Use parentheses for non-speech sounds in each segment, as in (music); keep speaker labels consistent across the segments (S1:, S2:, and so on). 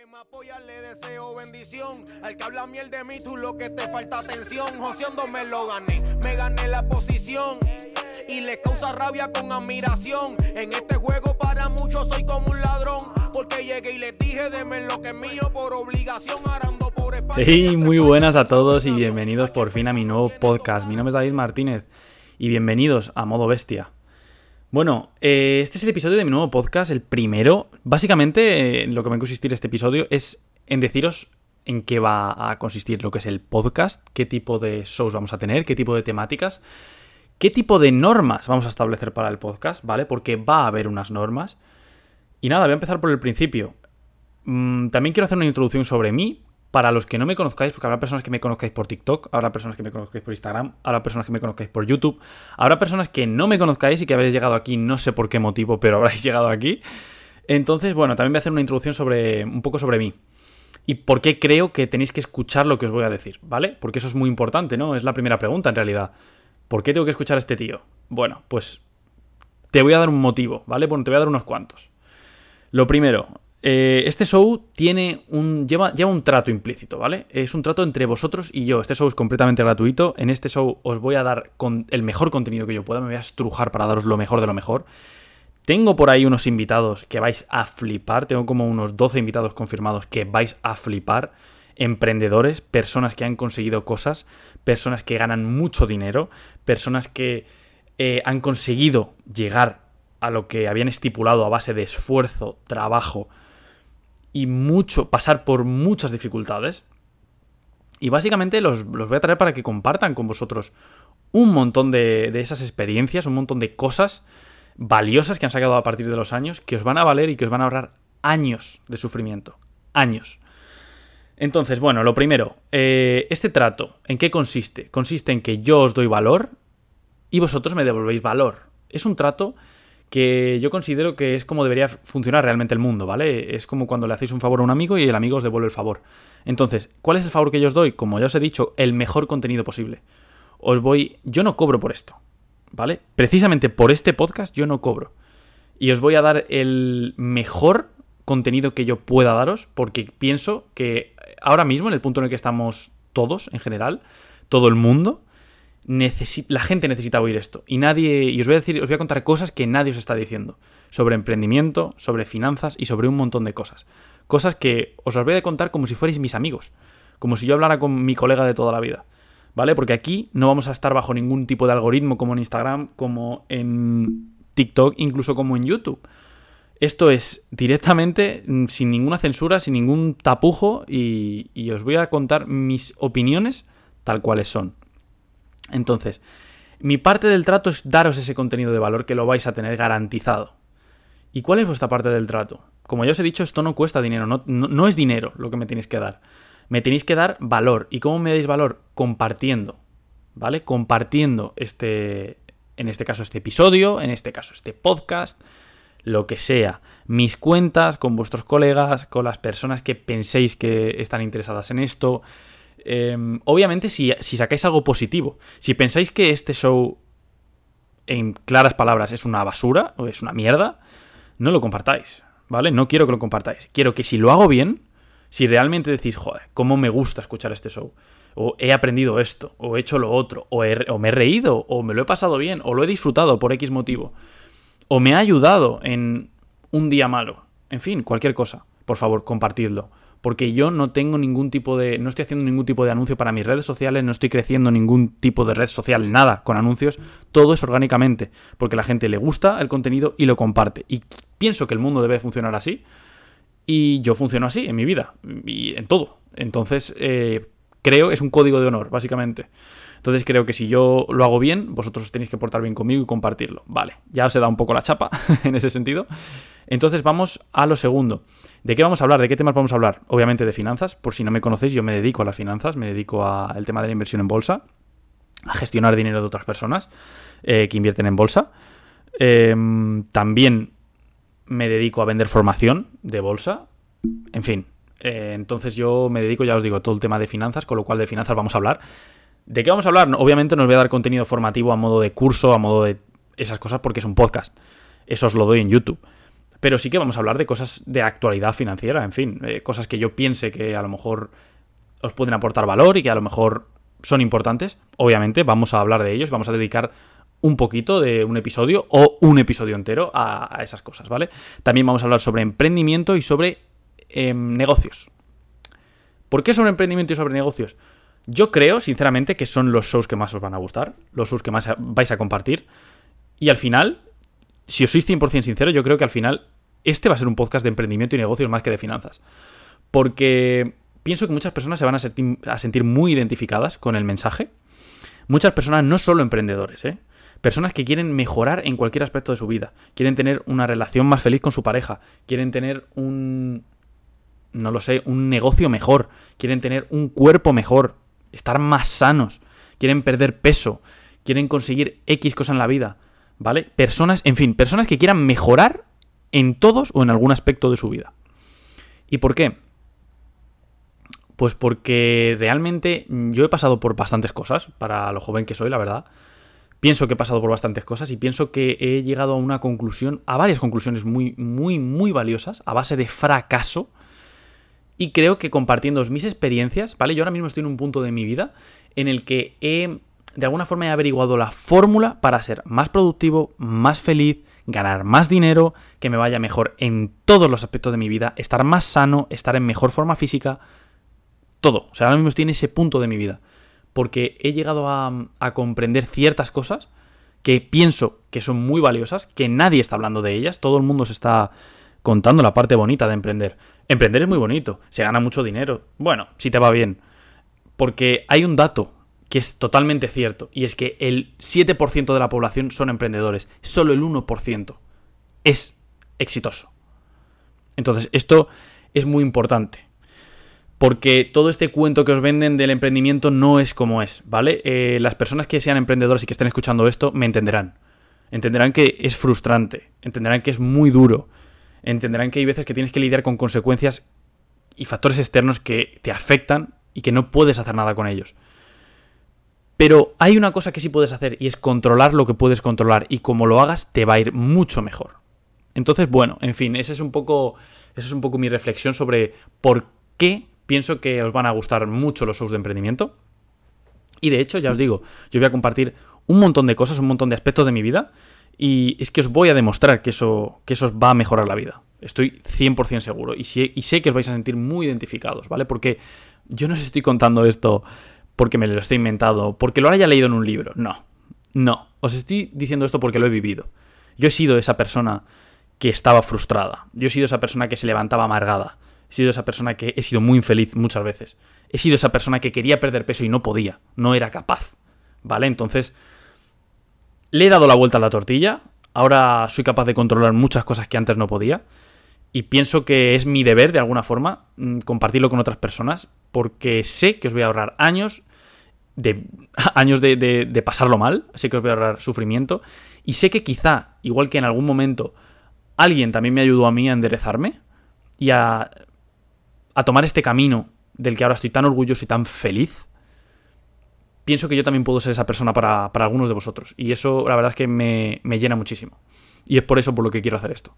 S1: que me apoya le deseo bendición. Al que habla miel de mí, tú lo que te falta atención. Joseando me lo gané, me gané la posición. Y le causa rabia con admiración. En este juego para muchos soy como un ladrón. Porque llegué y les dije, deme lo que es mío por obligación. Arando por España.
S2: Hey, muy buenas a todos y bienvenidos por fin a mi nuevo podcast. Mi nombre es David Martínez y bienvenidos a Modo Bestia. Bueno, eh, este es el episodio de mi nuevo podcast, el primero. Básicamente, eh, lo que va a consistir este episodio es en deciros en qué va a consistir lo que es el podcast, qué tipo de shows vamos a tener, qué tipo de temáticas, qué tipo de normas vamos a establecer para el podcast, ¿vale? Porque va a haber unas normas. Y nada, voy a empezar por el principio. Mm, también quiero hacer una introducción sobre mí, para los que no me conozcáis, porque habrá personas que me conozcáis por TikTok, habrá personas que me conozcáis por Instagram, habrá personas que me conozcáis por YouTube, habrá personas que no me conozcáis y que habréis llegado aquí, no sé por qué motivo, pero (laughs) habréis llegado aquí. Entonces, bueno, también voy a hacer una introducción sobre un poco sobre mí. Y por qué creo que tenéis que escuchar lo que os voy a decir, ¿vale? Porque eso es muy importante, ¿no? Es la primera pregunta en realidad. ¿Por qué tengo que escuchar a este tío? Bueno, pues te voy a dar un motivo, ¿vale? Bueno, te voy a dar unos cuantos. Lo primero, eh, este show tiene un, lleva, lleva un trato implícito, ¿vale? Es un trato entre vosotros y yo. Este show es completamente gratuito. En este show os voy a dar con el mejor contenido que yo pueda. Me voy a estrujar para daros lo mejor de lo mejor. Tengo por ahí unos invitados que vais a flipar. Tengo como unos 12 invitados confirmados que vais a flipar. Emprendedores, personas que han conseguido cosas, personas que ganan mucho dinero, personas que eh, han conseguido llegar a lo que habían estipulado a base de esfuerzo, trabajo, y mucho, pasar por muchas dificultades. Y básicamente los, voy a traer para que compartan con vosotros un montón de, de, esas experiencias, un montón de cosas valiosas que han sacado a partir de los años, que os van a valer y que os van a ahorrar años de sufrimiento. Años. Entonces, bueno, lo primero, eh, este trato, ¿en qué consiste? Consiste en que yo os doy valor y vosotros me devolvéis valor. Es un trato que yo considero que es como debería funcionar realmente el mundo, ¿vale? Es como cuando le hacéis un favor a un amigo y el amigo os devuelve el favor. Entonces, ¿cuál es el favor que yo os doy? Como ya os he dicho, el mejor contenido posible. Os voy... Yo no cobro por esto, ¿vale? Precisamente por este podcast yo no cobro. Y os voy a dar el mejor contenido que yo pueda daros, porque pienso que ahora mismo, en el punto en el que estamos todos, en general, todo el mundo, la gente necesita oír esto. Y nadie. Y os voy a decir, os voy a contar cosas que nadie os está diciendo. Sobre emprendimiento, sobre finanzas y sobre un montón de cosas. Cosas que os las voy a contar como si fuerais mis amigos. Como si yo hablara con mi colega de toda la vida. ¿Vale? Porque aquí no vamos a estar bajo ningún tipo de algoritmo como en Instagram, como en TikTok, incluso como en YouTube. Esto es directamente, mm, sin ninguna censura, sin ningún tapujo, y, y os voy a contar mis opiniones tal cuales son. Entonces, mi parte del trato es daros ese contenido de valor que lo vais a tener garantizado. ¿Y cuál es vuestra parte del trato? Como ya os he dicho, esto no cuesta dinero, no, es dinero lo que me tenéis que dar. Me tenéis que dar valor. ¿Y cómo me dais valor? Compartiendo. ¿Vale? Compartiendo este, en este caso, este episodio, en este caso, este podcast, lo que sea. Mis cuentas con vuestros colegas, con las personas que penséis que están interesadas en esto. Em, obviamente, si, sacáis algo positivo, si pensáis que este show, en claras palabras, es una basura o es una mierda, no lo compartáis, ¿vale? No quiero que lo compartáis. Quiero que si lo hago bien, si realmente decís, joder, cómo me gusta escuchar este show, o he aprendido esto, o he hecho lo otro, o, o me he reído, o me lo he pasado bien, o lo he disfrutado por X motivo, o me ha ayudado en un día malo, en fin, cualquier cosa, por favor, compartidlo porque yo no tengo ningún tipo de, no estoy haciendo ningún tipo de anuncio para mis redes sociales, no estoy creciendo ningún tipo de red social, nada con anuncios, todo es orgánicamente, porque la gente le gusta el contenido y lo comparte. Y pienso que el mundo debe funcionar así, y yo funciono así en mi vida, y en todo. Entonces, eh, creo, es un código de honor, básicamente. Entonces creo que si yo lo hago bien, vosotros os tenéis que portar bien conmigo y compartirlo. Vale, ya os he dado un poco la chapa (laughs) en ese sentido. Entonces vamos a lo segundo. ¿De qué vamos a hablar? ¿De qué temas vamos a hablar? Obviamente de finanzas. Por si no me conocéis, yo me dedico a las finanzas, me dedico al tema de la inversión en bolsa, a gestionar dinero de otras personas eh, que invierten en bolsa. Em, también me dedico a vender formación de bolsa. En fin, eh, entonces yo me dedico, ya os digo, a todo el tema de finanzas, con lo cual de finanzas vamos a hablar. ¿De qué vamos a hablar? Obviamente nos voy a dar contenido formativo a modo de curso, a modo de esas cosas, porque es un podcast. Eso os lo doy en YouTube. Pero sí que vamos a hablar de cosas de actualidad financiera, en fin, eh, cosas que yo piense que a lo mejor os pueden aportar valor y que a lo mejor son importantes. Obviamente vamos a hablar de ellos, vamos a dedicar un poquito de un episodio o un episodio entero a, esas cosas, ¿vale? También vamos a hablar sobre emprendimiento y sobre em, negocios. ¿Por qué sobre emprendimiento y sobre negocios? Yo creo, sinceramente, que son los shows que más os van a gustar, los shows que más vais a compartir. Y al final, si os soy 100% sincero, yo creo que al final este va a ser un podcast de emprendimiento y negocios más que de finanzas. Porque pienso que muchas personas se van a sentir, a sentir muy identificadas con el mensaje. Muchas personas, no solo emprendedores, ¿eh? Personas que quieren mejorar en cualquier aspecto de su vida. Quieren tener una relación más feliz con su pareja. Quieren tener un... No lo sé, un negocio mejor. Quieren tener un cuerpo mejor. Estar más sanos. Quieren perder peso. Quieren conseguir X cosa en la vida. ¿Vale? Personas, en fin, personas que quieran mejorar en todos o en algún aspecto de su vida. ¿Y por qué? Pues porque realmente yo he pasado por bastantes cosas, para lo joven que soy, la verdad. Pienso que he pasado por bastantes cosas y pienso que he llegado a una conclusión, a varias conclusiones muy, muy, muy valiosas, a base de fracaso. Y creo que compartiendo mis experiencias, ¿vale? Yo ahora mismo estoy en un punto de mi vida en el que he, de alguna forma, he averiguado la fórmula para ser más productivo, más feliz, ganar más dinero, que me vaya mejor en todos los aspectos de mi vida, estar más sano, estar en mejor forma física, todo. O sea, ahora mismo estoy en ese punto de mi vida porque he llegado a, comprender ciertas cosas que pienso que son muy valiosas, que nadie está hablando de ellas, todo el mundo se está contando la parte bonita de emprender. Emprender es muy bonito, se gana mucho dinero, bueno, si te va bien, porque hay un dato que es totalmente cierto, y es que el 7% de la población son emprendedores, solo el 1% es exitoso. Entonces, esto es muy importante porque todo este cuento que os venden del emprendimiento no es como es, ¿vale? Eh, las personas que sean emprendedores y que estén escuchando esto me entenderán. Entenderán que es frustrante, entenderán que es muy duro, entenderán que hay veces que tienes que lidiar con consecuencias y factores externos que te afectan y que no puedes hacer nada con ellos. Pero hay una cosa que sí puedes hacer y es controlar lo que puedes controlar y como lo hagas te va a ir mucho mejor. Entonces, bueno, en fin, esa es un poco, esa es un poco mi reflexión sobre por qué Pienso que os van a gustar mucho los shows de emprendimiento. Y de hecho, ya os digo, yo voy a compartir un montón de cosas, un montón de aspectos de mi vida. Y es que os voy a demostrar que eso, que eso os va a mejorar la vida. Estoy 100% seguro. Y, y sé que os vais a sentir muy identificados, ¿vale? Porque yo no os estoy contando esto porque me lo estoy inventado, porque lo haya leído en un libro. No, no. Os estoy diciendo esto porque lo he vivido. Yo he sido esa persona que estaba frustrada. Yo he sido esa persona que se levantaba amargada. He sido esa persona que he sido muy infeliz muchas veces. He sido esa persona que quería perder peso y no podía, no era capaz. ¿Vale? Entonces, le he dado la vuelta a la tortilla. Ahora soy capaz de controlar muchas cosas que antes no podía. Y pienso que es mi deber, de alguna forma, mm, compartirlo con otras personas, porque sé que os voy a ahorrar años de, (laughs) años de, pasarlo mal, sé que os voy a ahorrar sufrimiento, y sé que quizá, igual que en algún momento, alguien también me ayudó a mí a enderezarme y a a tomar este camino del que ahora estoy tan orgulloso y tan feliz, pienso que yo también puedo ser esa persona para, algunos de vosotros. Y eso la verdad es que me, llena muchísimo. Y es por eso por lo que quiero hacer esto.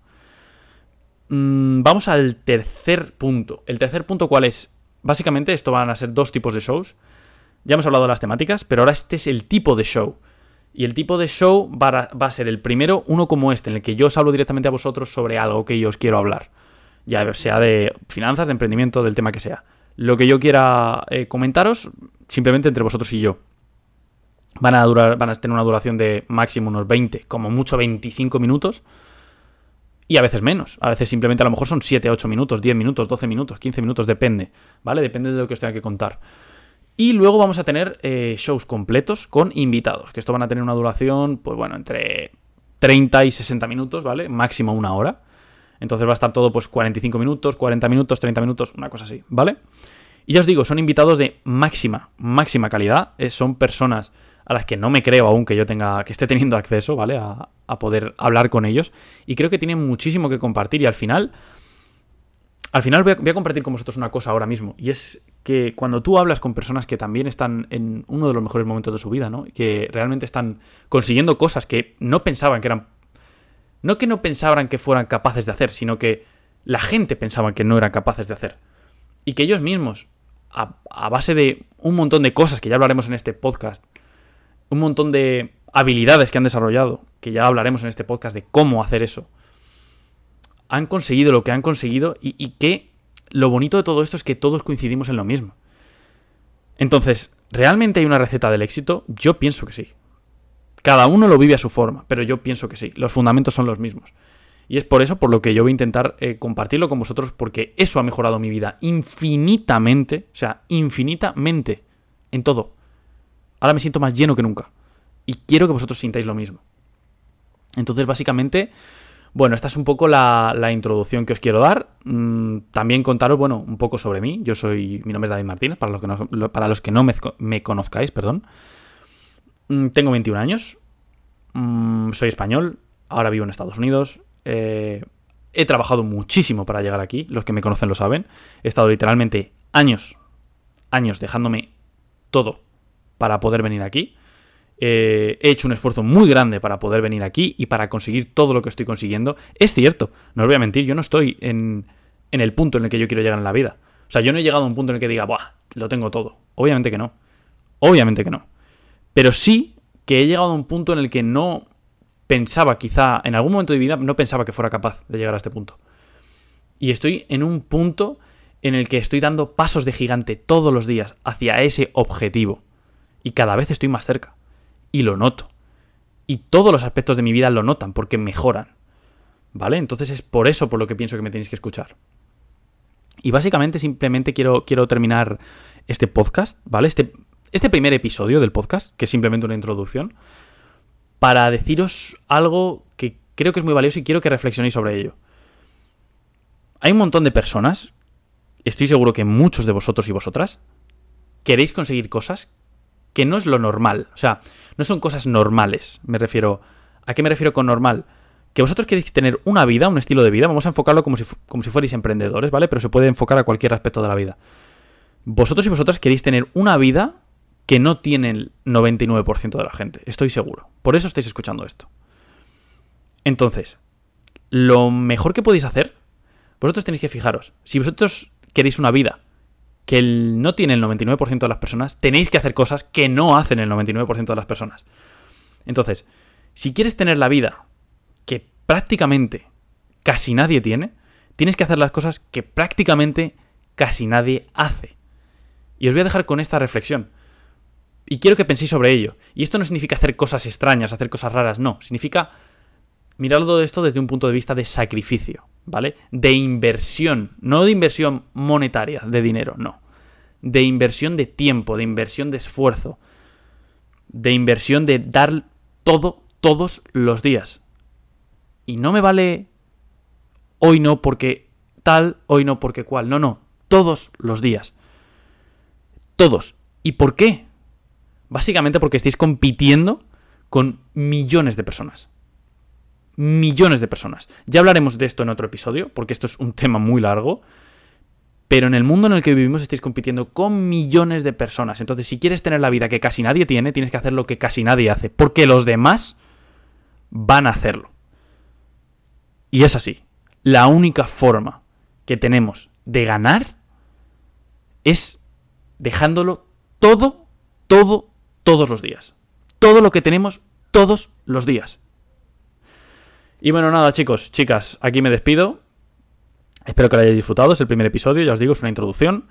S2: Mm, vamos al tercer punto. ¿El tercer punto cuál es? Básicamente esto van a ser dos tipos de shows. Ya hemos hablado de las temáticas, pero ahora este es el tipo de show. Y el tipo de show va a, va a ser el primero, uno como este, en el que yo os hablo directamente a vosotros sobre algo que yo os quiero hablar ya sea de finanzas, de emprendimiento, del tema que sea. Lo que yo quiera eh, comentaros, simplemente entre vosotros y yo. Van a, durar, van a tener una duración de máximo unos 20, como mucho 25 minutos. Y a veces menos. A veces simplemente a lo mejor son 7, 8 minutos, 10 minutos, 12 minutos, 15 minutos, depende. ¿Vale? Depende de lo que os tenga que contar. Y luego vamos a tener eh, shows completos con invitados. Que esto van a tener una duración, pues bueno, entre 30 y 60 minutos, ¿vale? Máximo una hora. Entonces va a estar todo pues 45 minutos, 40 minutos, 30 minutos, una cosa así, ¿vale? Y ya os digo, son invitados de máxima, máxima calidad. Eh, son personas a las que no me creo aún que yo tenga, que esté teniendo acceso, ¿vale? A, poder hablar con ellos. Y creo que tienen muchísimo que compartir. Y al final, al final voy a, compartir con vosotros una cosa ahora mismo. Y es que cuando tú hablas con personas que también están en uno de los mejores momentos de su vida, ¿no? Que realmente están consiguiendo cosas que no pensaban que eran No que no pensaban que fueran capaces de hacer, sino que la gente pensaba que no eran capaces de hacer. Y que ellos mismos, a, base de un montón de cosas que ya hablaremos en este podcast, un montón de habilidades que han desarrollado, que ya hablaremos en este podcast de cómo hacer eso, han conseguido lo que han conseguido y, y que lo bonito de todo esto es que todos coincidimos en lo mismo. Entonces, ¿realmente hay una receta del éxito? Yo pienso que sí. Cada uno lo vive a su forma, pero yo pienso que sí. Los fundamentos son los mismos. Y es por eso por lo que yo voy a intentar eh, compartirlo con vosotros, porque eso ha mejorado mi vida infinitamente, o sea, infinitamente, en todo. Ahora me siento más lleno que nunca. Y quiero que vosotros sintáis lo mismo. Entonces, básicamente, bueno, esta es un poco la, introducción que os quiero dar. Mm, también contaros, bueno, un poco sobre mí. Yo soy, mi nombre es David Martínez, para los que no, para los que no me, me conozcáis, perdón. Mm, tengo 21 años. Mm, soy español. Ahora vivo en Estados Unidos. Eh, he trabajado muchísimo para llegar aquí. Los que me conocen lo saben. He estado literalmente años, años dejándome todo para poder venir aquí. Eh, he hecho un esfuerzo muy grande para poder venir aquí y para conseguir todo lo que estoy consiguiendo. Es cierto, no os voy a mentir, yo no estoy en, en el punto en el que yo quiero llegar en la vida. O sea, yo no he llegado a un punto en el que diga, ¡buah! Lo tengo todo. Obviamente que no. Obviamente que no. Pero sí que he llegado a un punto en el que no pensaba, quizá, en algún momento de mi vida, no pensaba que fuera capaz de llegar a este punto. Y estoy en un punto en el que estoy dando pasos de gigante todos los días hacia ese objetivo. Y cada vez estoy más cerca y lo noto. Y todos los aspectos de mi vida lo notan porque mejoran. ¿Vale? Entonces es por eso por lo que pienso que me tenéis que escuchar. Y básicamente simplemente quiero, quiero terminar este podcast, ¿vale? Este, este primer episodio del podcast, que es simplemente una introducción, para deciros algo que creo que es muy valioso y quiero que reflexionéis sobre ello. Hay un montón de personas, estoy seguro que muchos de vosotros y vosotras, queréis conseguir cosas que no es lo normal. O sea, no son cosas normales. Me refiero. ¿A qué me refiero con normal? Que vosotros queréis tener una vida, un estilo de vida. Vamos a enfocarlo como si, como si fuerais emprendedores, ¿vale? Pero se puede enfocar a cualquier aspecto de la vida. Vosotros y vosotras queréis tener una vida que no tiene el 99% de la gente. Estoy seguro. Por eso estáis escuchando esto. Entonces, lo mejor que podéis hacer, vosotros tenéis que fijaros. Si vosotros queréis una vida que no tiene el 99% de las personas, tenéis que hacer cosas que no hacen el 99% de las personas. Entonces, si quieres tener la vida que prácticamente casi nadie tiene, tienes que hacer las cosas que prácticamente casi nadie hace. Y os voy a dejar con esta reflexión. Y quiero que penséis sobre ello. Y esto no significa hacer cosas extrañas, hacer cosas raras, no. Significa mirar todo esto desde un punto de vista de sacrificio, ¿vale? De inversión, no de inversión monetaria, de dinero, no. De inversión de tiempo, de inversión de esfuerzo, de inversión de dar todo todos los días. Y no me vale hoy no porque tal, hoy no porque cual, no, no, todos los días. Todos. ¿Y por qué? Básicamente porque estáis compitiendo con millones de personas millones de personas. Ya hablaremos de esto en otro episodio, porque esto es un tema muy largo. Pero en el mundo en el que vivimos estáis compitiendo con millones de personas. Entonces, si quieres tener la vida que casi nadie tiene, tienes que hacer lo que casi nadie hace. Porque los demás van a hacerlo. Y es así. La única forma que tenemos de ganar es dejándolo todo, todo, todos los días. Todo lo que tenemos todos los días. Y bueno, nada, chicos, chicas, aquí me despido. Espero que lo hayáis disfrutado. Es el primer episodio, ya os digo, es una introducción.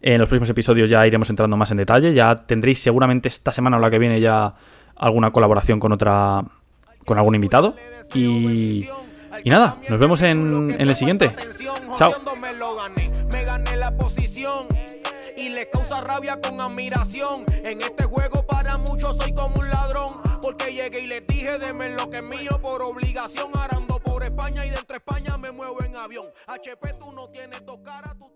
S2: En los próximos episodios ya iremos entrando más en detalle. Ya tendréis seguramente esta semana o la que viene ya alguna colaboración con otra. con algún invitado. Y. Nada, nos vemos en, en el siguiente. Chao
S1: y le causa rabia con admiración. En este juego para muchos soy como un ladrón, porque llegué y les dije deme lo que es mío por obligación. Arando por España y dentro de España me muevo en avión. HP tú no tienes dos caras, tú